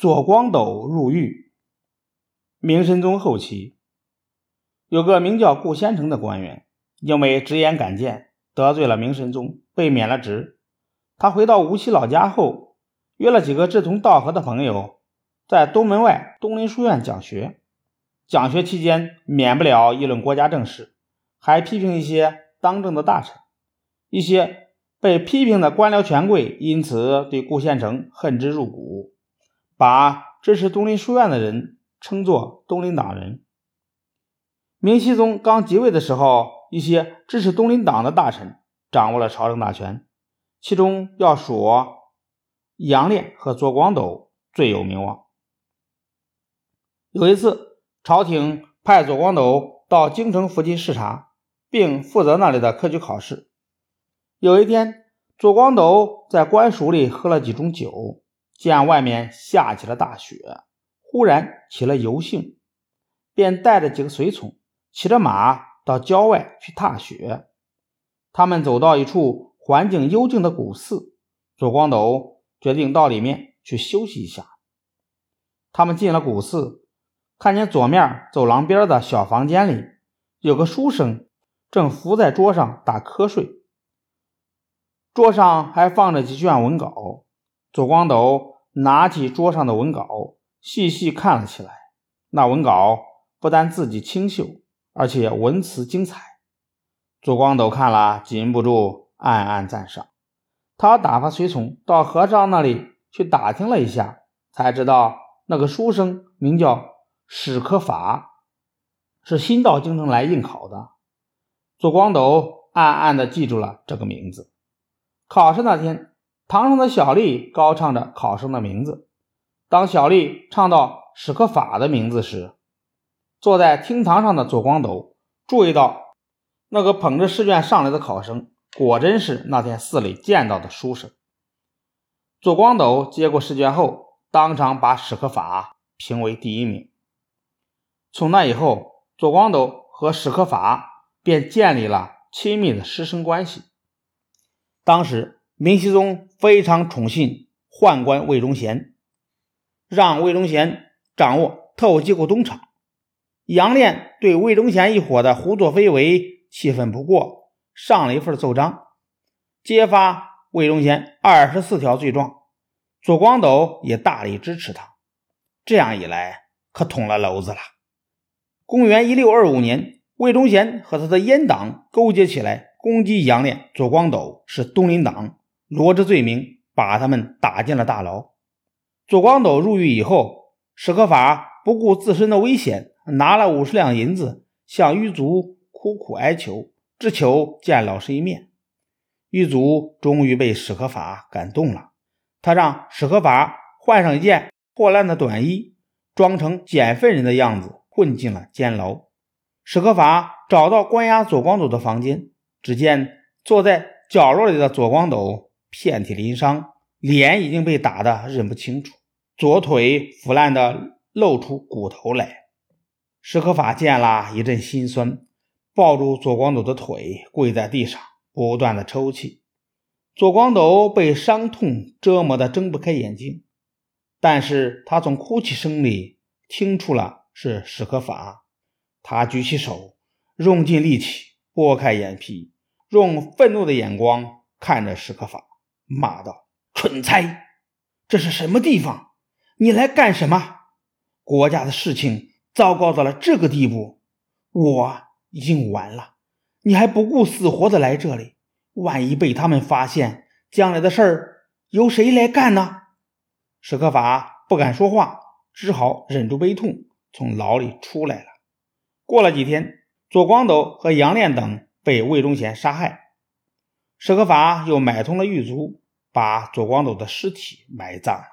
左光斗入狱。明神宗后期，有个名叫顾先成的官员，因为直言敢谏，得罪了明神宗，被免了职。他回到无锡老家后，约了几个志同道合的朋友，在东门外东林书院讲学。讲学期间，免不了议论国家政事，还批评一些当政的大臣。一些被批评的官僚权贵因此对顾先成恨之入骨。把支持东林书院的人称作东林党人。明熹宗刚即位的时候，一些支持东林党的大臣掌握了朝政大权，其中要数杨炼和左光斗最有名望。有一次，朝廷派左光斗到京城附近视察，并负责那里的科举考试。有一天，左光斗在官署里喝了几盅酒。见外面下起了大雪，忽然起了游兴，便带着几个随从，骑着马到郊外去踏雪。他们走到一处环境幽静的古寺，左光斗决定到里面去休息一下。他们进了古寺，看见左面走廊边的小房间里有个书生正伏在桌上打瞌睡，桌上还放着几卷文稿。左光斗拿起桌上的文稿，细细看了起来。那文稿不但字迹清秀，而且文辞精彩。左光斗看了，禁不住暗暗赞赏。他打发随从到和尚那里去打听了一下，才知道那个书生名叫史可法，是新到京城来应考的。左光斗暗暗地记住了这个名字。考试那天。堂上的小丽高唱着考生的名字。当小丽唱到史可法的名字时，坐在厅堂上的左光斗注意到，那个捧着试卷上来的考生，果真是那天寺里见到的书生。左光斗接过试卷后，当场把史可法评为第一名。从那以后，左光斗和史可法便建立了亲密的师生关系。当时。明熹宗非常宠信宦官魏忠贤，让魏忠贤掌握特务机构东厂。杨炼对魏忠贤一伙的胡作非为气愤不过，上了一份奏章，揭发魏忠贤二十四条罪状。左光斗也大力支持他，这样一来可捅了娄子了。公元一六二五年，魏忠贤和他的阉党勾结起来攻击杨炼、左光斗，是东林党。罗织罪名，把他们打进了大牢。左光斗入狱以后，史可法不顾自身的危险，拿了五十两银子向狱卒苦苦哀求，只求见老师一面。狱卒终于被史可法感动了，他让史可法换上一件破烂的短衣，装成捡粪人的样子混进了监牢。史可法找到关押左光斗的房间，只见坐在角落里的左光斗。遍体鳞伤，脸已经被打得认不清楚，左腿腐烂的露出骨头来。史可法见了一阵心酸，抱住左光斗的腿，跪在地上不断的抽泣。左光斗被伤痛折磨的睁不开眼睛，但是他从哭泣声里听出了是史可法。他举起手，用尽力气拨开眼皮，用愤怒的眼光看着史可法。骂道：“蠢材，这是什么地方？你来干什么？国家的事情糟糕到了这个地步，我已经完了。你还不顾死活的来这里，万一被他们发现，将来的事儿由谁来干呢？”史可法不敢说话，只好忍住悲痛，从牢里出来了。过了几天，左光斗和杨炼等被魏忠贤杀害。史可法又买通了狱卒，把左光斗的尸体埋葬了。